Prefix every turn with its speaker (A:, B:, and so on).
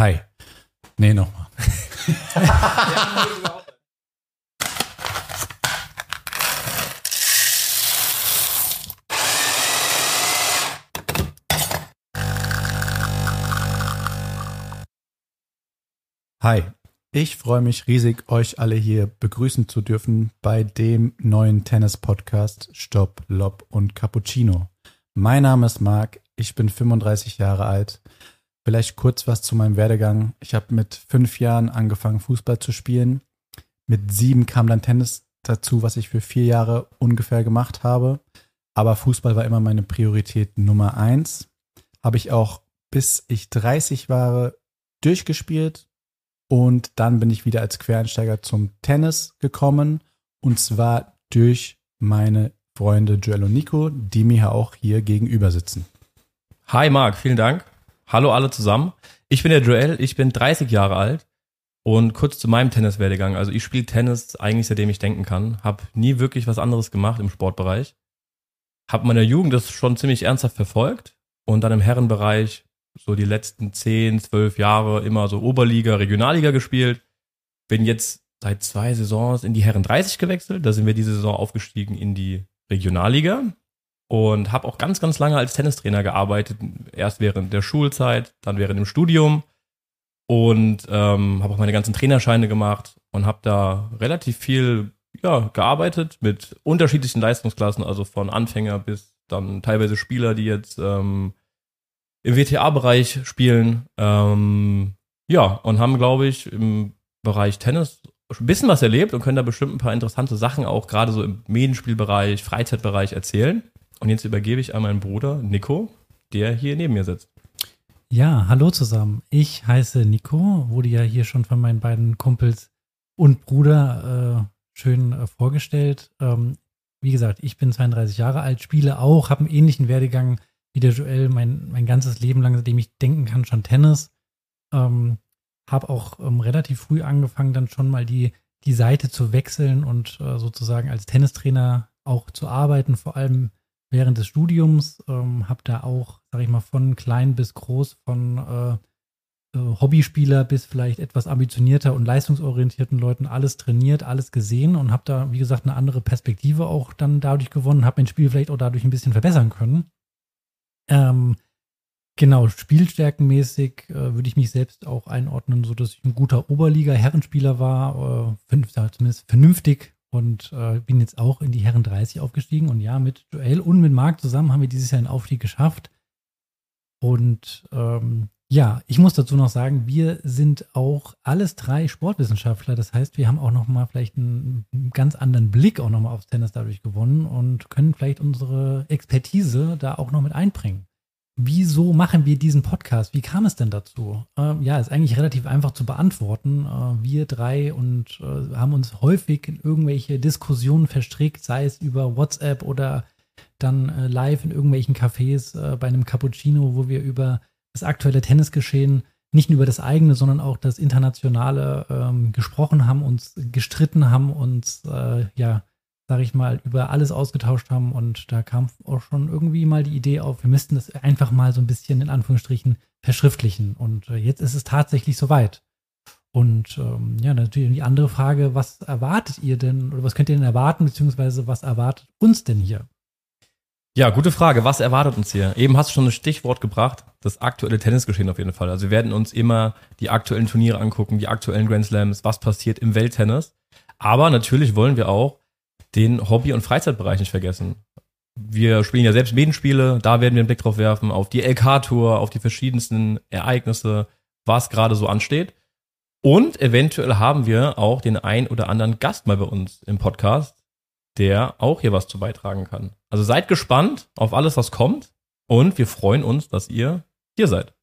A: Hi. Nee, nochmal. Hi, ich freue mich riesig, euch alle hier begrüßen zu dürfen bei dem neuen Tennis-Podcast Stopp, Lob und Cappuccino. Mein Name ist Marc, ich bin 35 Jahre alt. Vielleicht kurz was zu meinem Werdegang. Ich habe mit fünf Jahren angefangen, Fußball zu spielen. Mit sieben kam dann Tennis dazu, was ich für vier Jahre ungefähr gemacht habe. Aber Fußball war immer meine Priorität Nummer eins. Habe ich auch bis ich 30 war durchgespielt, und dann bin ich wieder als Quereinsteiger zum Tennis gekommen. Und zwar durch meine Freunde Joel und Nico, die mir auch hier gegenüber sitzen.
B: Hi Marc, vielen Dank. Hallo alle zusammen. Ich bin der Joel, ich bin 30 Jahre alt und kurz zu meinem Tenniswerdegang. Also ich spiele Tennis eigentlich seitdem ich denken kann, habe nie wirklich was anderes gemacht im Sportbereich. Habe meiner Jugend das schon ziemlich ernsthaft verfolgt und dann im Herrenbereich so die letzten 10, 12 Jahre immer so Oberliga, Regionalliga gespielt. Bin jetzt seit zwei Saisons in die Herren 30 gewechselt. Da sind wir diese Saison aufgestiegen in die Regionalliga und habe auch ganz, ganz lange als Tennistrainer gearbeitet. Erst während der Schulzeit, dann während dem Studium und ähm, habe auch meine ganzen Trainerscheine gemacht und habe da relativ viel ja, gearbeitet mit unterschiedlichen Leistungsklassen, also von Anfänger bis dann teilweise Spieler, die jetzt ähm, im WTA-Bereich spielen. Ähm, ja, und haben, glaube ich, im Bereich Tennis ein bisschen was erlebt und können da bestimmt ein paar interessante Sachen auch gerade so im Medienspielbereich, Freizeitbereich erzählen. Und jetzt übergebe ich an meinen Bruder Nico, der hier neben mir sitzt.
C: Ja, hallo zusammen. Ich heiße Nico, wurde ja hier schon von meinen beiden Kumpels und Bruder äh, schön äh, vorgestellt. Ähm, wie gesagt, ich bin 32 Jahre alt, spiele auch, habe einen ähnlichen Werdegang wie der Joel mein, mein ganzes Leben lang, seitdem ich denken kann, schon Tennis. Ähm, habe auch ähm, relativ früh angefangen, dann schon mal die, die Seite zu wechseln und äh, sozusagen als Tennistrainer auch zu arbeiten, vor allem während des Studiums. Ähm, habe da auch, sag ich mal, von klein bis groß, von äh, äh, Hobbyspieler bis vielleicht etwas ambitionierter und leistungsorientierten Leuten alles trainiert, alles gesehen und habe da, wie gesagt, eine andere Perspektive auch dann dadurch gewonnen, habe mein Spiel vielleicht auch dadurch ein bisschen verbessern können. Ähm, genau, spielstärkenmäßig äh, würde ich mich selbst auch einordnen, so dass ich ein guter Oberliga-Herrenspieler war, äh, zumindest vernünftig und äh, bin jetzt auch in die Herren 30 aufgestiegen. Und ja, mit Joel und mit Marc zusammen haben wir dieses Jahr einen Aufstieg geschafft. Und ähm, ja, ich muss dazu noch sagen, wir sind auch alles drei Sportwissenschaftler. Das heißt, wir haben auch noch mal vielleicht einen, ganz anderen Blick auch noch mal aufs Tennis dadurch gewonnen und können vielleicht unsere Expertise da auch noch mit einbringen. Wieso machen wir diesen Podcast? Wie kam es denn dazu? Ähm, ja, ist eigentlich relativ einfach zu beantworten. Äh, wir drei und äh, haben uns häufig in irgendwelche Diskussionen verstrickt, sei es über WhatsApp oder dann äh, live in irgendwelchen Cafés äh, bei einem Cappuccino, wo wir über das aktuelle Tennisgeschehen nicht nur über das eigene, sondern auch das internationale ähm, gesprochen haben, uns gestritten haben, uns, äh, ja, sag ich mal, über alles ausgetauscht haben. Und da kam auch schon irgendwie mal die Idee auf, wir müssten das einfach mal so ein bisschen in Anführungsstrichen verschriftlichen. Und äh, jetzt ist es tatsächlich soweit. Und ähm, ja, natürlich die andere Frage, was erwartet ihr denn oder was könnt ihr denn erwarten, beziehungsweise was erwartet uns denn hier?
B: Ja, gute Frage. Was erwartet uns hier? Eben hast du schon ein Stichwort gebracht. Das aktuelle Tennisgeschehen auf jeden Fall. Also wir werden uns immer die aktuellen Turniere angucken, die aktuellen Grand Slams, was passiert im Welttennis. Aber natürlich wollen wir auch den Hobby- und Freizeitbereich nicht vergessen. Wir spielen ja selbst Medienspiele, da werden wir einen Blick drauf werfen, auf die LK-Tour, auf die verschiedensten Ereignisse, was gerade so ansteht. Und eventuell haben wir auch den ein oder anderen Gast mal bei uns im Podcast, der auch hier was zu beitragen kann. Also seid gespannt auf alles, was kommt und wir freuen uns, dass ihr hier seid.